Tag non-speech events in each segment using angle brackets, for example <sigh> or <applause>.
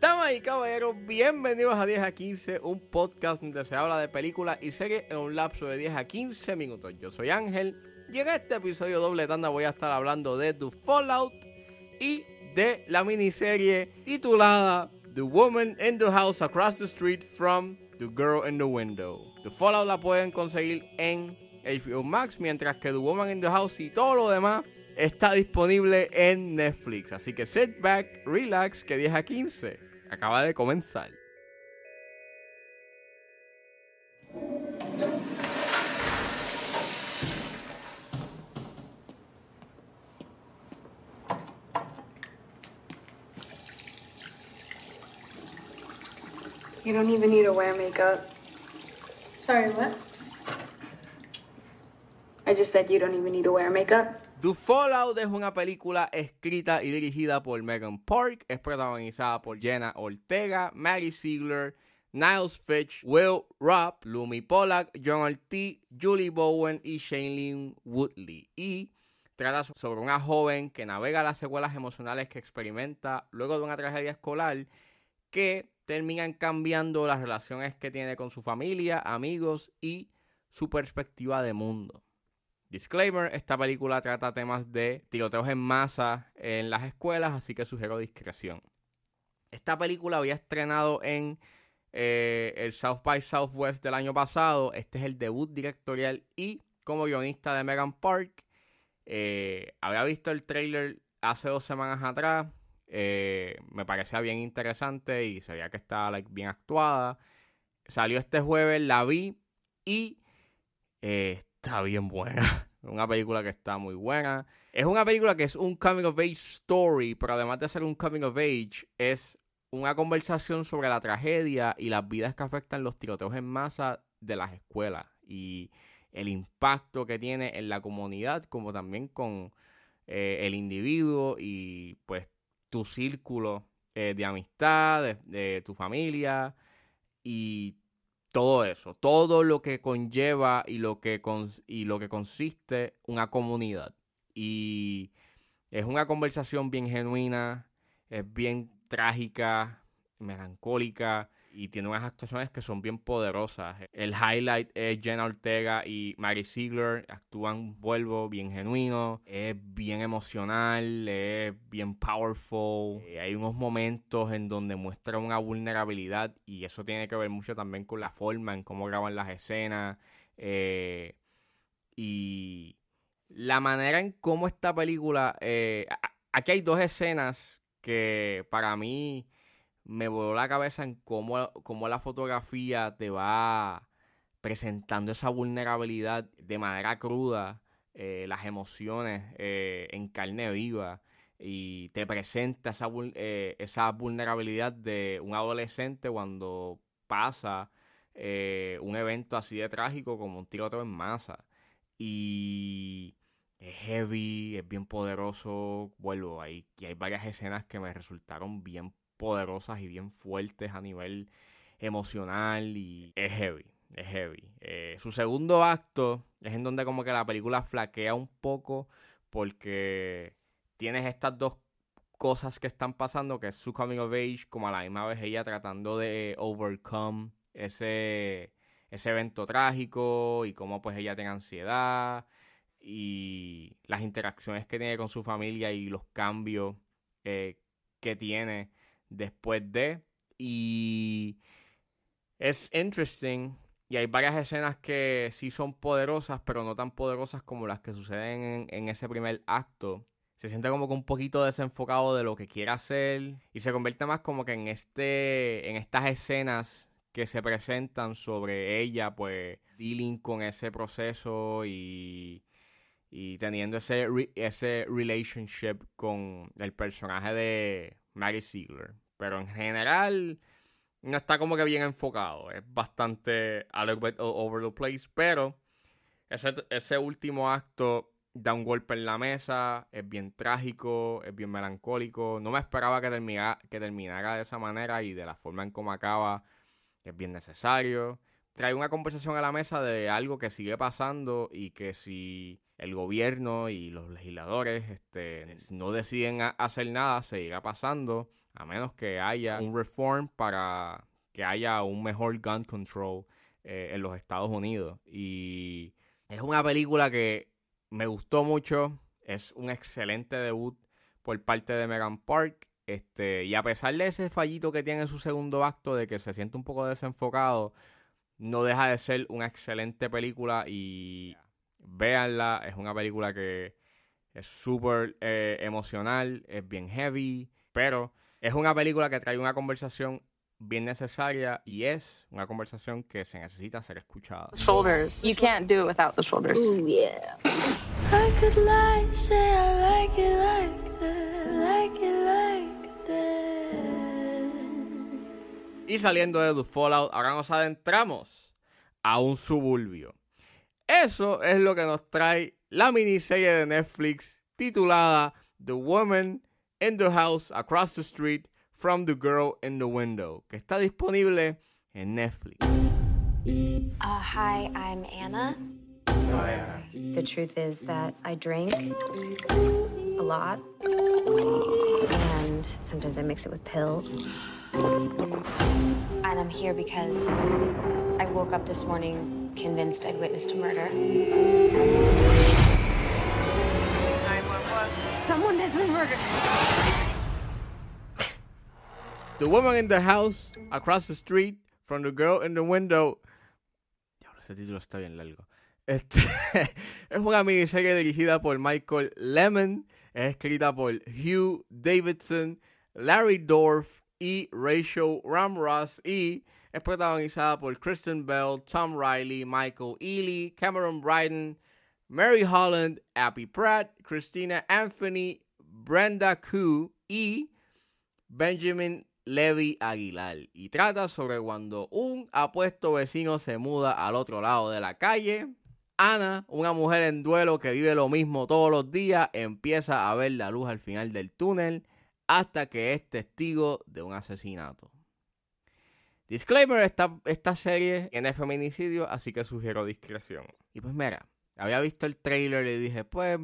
Damas y caballeros, bienvenidos a 10 a 15, un podcast donde se habla de películas y series en un lapso de 10 a 15 minutos. Yo soy Ángel y en este episodio doble tanda voy a estar hablando de The Fallout y de la miniserie titulada The Woman in the House Across the Street from The Girl in the Window. The Fallout la pueden conseguir en HBO Max, mientras que The Woman in the House y todo lo demás está disponible en Netflix. Así que sit back, relax, que 10 a 15 acaba de comenzar. You don't even need to wear makeup. Sorry, what? I just said you don't even need to wear makeup. The Fallout es una película escrita y dirigida por Megan Park, es protagonizada por Jenna Ortega, Maggie Ziegler, Niles Fitch, Will Rupp, Lumi Pollack, John Ortiz, Julie Bowen y Shailene Woodley. Y trata sobre una joven que navega las secuelas emocionales que experimenta luego de una tragedia escolar que terminan cambiando las relaciones que tiene con su familia, amigos y su perspectiva de mundo. Disclaimer, esta película trata temas de tiroteos en masa en las escuelas, así que sugiero discreción. Esta película había estrenado en eh, el South by Southwest del año pasado. Este es el debut directorial y como guionista de Megan Park. Eh, había visto el trailer hace dos semanas atrás. Eh, me parecía bien interesante y se veía que estaba bien actuada. Salió este jueves, la vi y está bien buena. <laughs> Una película que está muy buena. Es una película que es un coming of age story, pero además de ser un coming of age, es una conversación sobre la tragedia y las vidas que afectan los tiroteos en masa de las escuelas y el impacto que tiene en la comunidad, como también con eh, el individuo y pues tu círculo eh, de amistad, de, de tu familia y todo eso, todo lo que conlleva y lo que, y lo que consiste una comunidad. Y es una conversación bien genuina, es bien trágica, melancólica y tiene unas actuaciones que son bien poderosas. El highlight es Jenna Ortega y Mary Ziegler, actúan, vuelvo, bien genuino, es bien emocional, es bien powerful. Eh, hay unos momentos en donde muestra una vulnerabilidad y eso tiene que ver mucho también con la forma en cómo graban las escenas. Eh, y la manera en cómo esta película... Eh, aquí hay dos escenas que para mí me voló la cabeza en cómo, cómo la fotografía te va presentando esa vulnerabilidad de manera cruda, eh, las emociones eh, en carne viva y te presenta esa, eh, esa vulnerabilidad de un adolescente cuando pasa un evento así de trágico como un tiroteo en masa. Y es heavy, es bien poderoso. Vuelvo ahí. Y hay varias escenas que me resultaron bien poderosas y bien fuertes a nivel emocional y es heavy, es heavy. Eh, su segundo acto es en donde como que la película flaquea un poco porque tienes estas dos cosas que están pasando, que es su coming of age, como a la misma vez ella tratando de overcome ese, ese evento trágico y cómo pues ella tiene ansiedad y las interacciones que tiene con su familia y los cambios eh, que tiene después de. Y es interesting. Y hay varias escenas que sí son poderosas, pero no tan poderosas como las que suceden en, ese primer acto. Se siente como que un poquito desenfocado de lo que quiere hacer. Y se convierte más como que en este. en estas escenas que se presentan sobre ella, pues, dealing con ese proceso y. y teniendo ese, ese relationship con el personaje de Mary Ziegler. Pero en general no está como que bien enfocado. Es bastante a little bit over the place. Pero ese, ese último acto da un golpe en la mesa. Es bien trágico. Es bien melancólico. No me esperaba que, terminara, que terminara de esa manera. Y de la forma en cómo acaba. Es bien necesario. Trae una conversación a la mesa de algo que sigue pasando y que si el gobierno y los legisladores este, no deciden hacer nada, seguirá pasando, a menos que haya un reform para que haya un mejor gun control eh, en los Estados Unidos. Y es una película que me gustó mucho, es un excelente debut por parte de Megan Park. Este, y a pesar de ese fallito que tiene en su segundo acto, de que se siente un poco desenfocado, no deja de ser una excelente película y véanla, es una película que es súper eh, emocional, es bien heavy, pero es una película que trae una conversación bien necesaria y es una conversación que se necesita ser escuchada. Shoulders. You can't do it without the shoulders. Ooh, yeah. I could lie, say I like it like Y saliendo de The Fallout, ahora nos adentramos a un suburbio. Eso es lo que nos trae la miniserie de Netflix titulada The Woman in the House Across the Street from the Girl in the Window, que está disponible en Netflix. Uh, hi, I'm Anna. Hi, Anna. The truth is that I drink a lot, and sometimes I mix it with pills. And I'm here because I woke up this morning convinced I'd witnessed a murder. Someone has been murdered. The woman in the house across the street from the girl in the window. Diablo, ese título está bien largo. Este, <laughs> es una miniserie dirigida por Michael Lemon. Es escrita por Hugh Davidson, Larry Dorff y Rachel Ramross. Y es protagonizada por Kristen Bell, Tom Riley, Michael Ealy, Cameron Bryden, Mary Holland, Abby Pratt, Christina Anthony, Brenda Koo y Benjamin Levi Aguilar y trata sobre cuando un apuesto vecino se muda al otro lado de la calle. Ana, una mujer en duelo que vive lo mismo todos los días, empieza a ver la luz al final del túnel hasta que es testigo de un asesinato. Disclaimer, esta, esta serie tiene feminicidio, así que sugiero discreción. Y pues mira, había visto el trailer y dije, pues,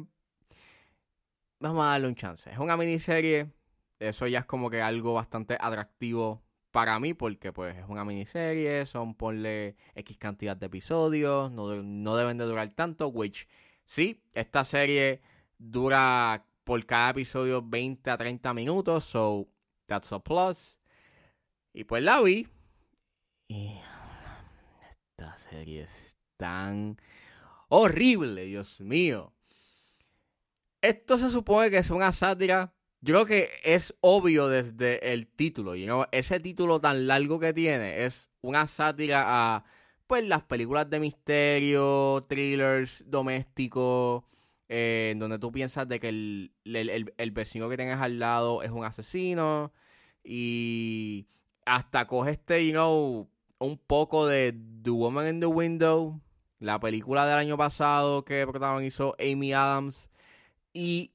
vamos a darle un chance. Es una miniserie eso ya es como que algo bastante atractivo para mí porque pues es una miniserie, son ponle X cantidad de episodios, no, deben de durar tanto, which sí, esta serie dura por cada episodio 20 a 30 minutos, so that's a plus. Y pues la vi. Y esta serie es tan horrible, Dios mío. Esto se supone que es una sátira yo creo que es obvio desde el título, y ese título tan largo que tiene es una sátira a pues las películas de misterio, thrillers domésticos, eh, en donde tú piensas de que el, el, vecino que tienes al lado es un asesino y hasta coge este, you know, un poco de The Woman in the Window, la película del año pasado que protagonizó Amy Adams y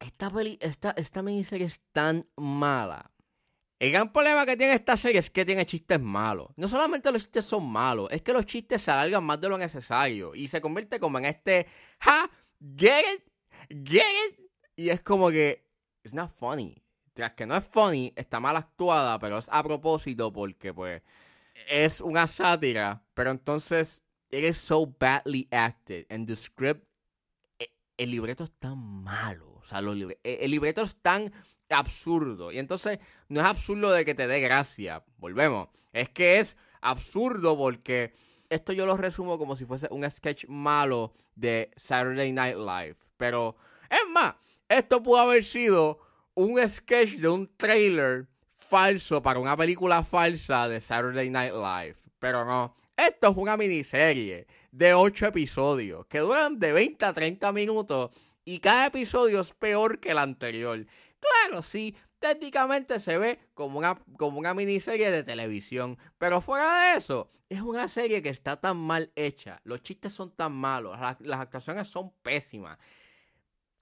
esta, peli, esta, esta miniserie es tan mala. El gran problema que tiene esta serie es que tiene chistes malos. No solamente los chistes son malos, es que los chistes se alargan más de lo necesario. Y se convierte como en este, ja, get it, get it. Y es como que, it's not funny. Tras que no es funny, está mal actuada, pero es a propósito porque, pues, es una sátira. Pero entonces, it is so badly acted. And the script, e, el libreto es tan malo o sea, e, el libreto es tan absurdo. Y entonces no es absurdo de que te dé gracia. Volvemos. Es que es absurdo porque esto yo lo resumo como si fuese un sketch malo de Saturday Night Live. Pero es más, esto pudo haber sido un sketch de un trailer falso para una película falsa de Saturday Night Live. Pero no. Esto es una miniserie de 8 episodios que duran de 20 a 30 minutos y cada episodio es peor que el anterior. Claro, sí, técnicamente se ve como una, como una miniserie de televisión, pero fuera de eso, es una serie que está tan mal hecha, los chistes son tan malos, las, las actuaciones son pésimas.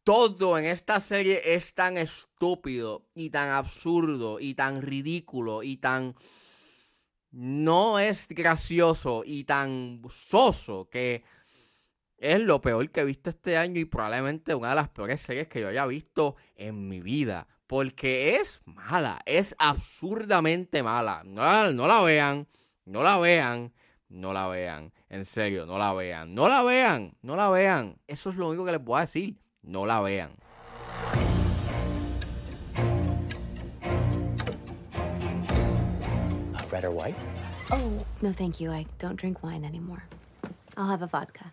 Todo en esta serie es tan estúpido y tan absurdo y tan ridículo y tan no es gracioso y tan soso que es lo peor que he visto este año y probablemente una de las peores series que yo haya visto en mi vida. Porque es mala, es absurdamente mala. No la, no la vean, no la vean, no la vean. En serio, no la vean. No la vean, no la vean. Eso es lo único que les voy a decir. No la vean. red or white? Oh, no, thank you. I don't drink wine anymore. I'll have a vodka.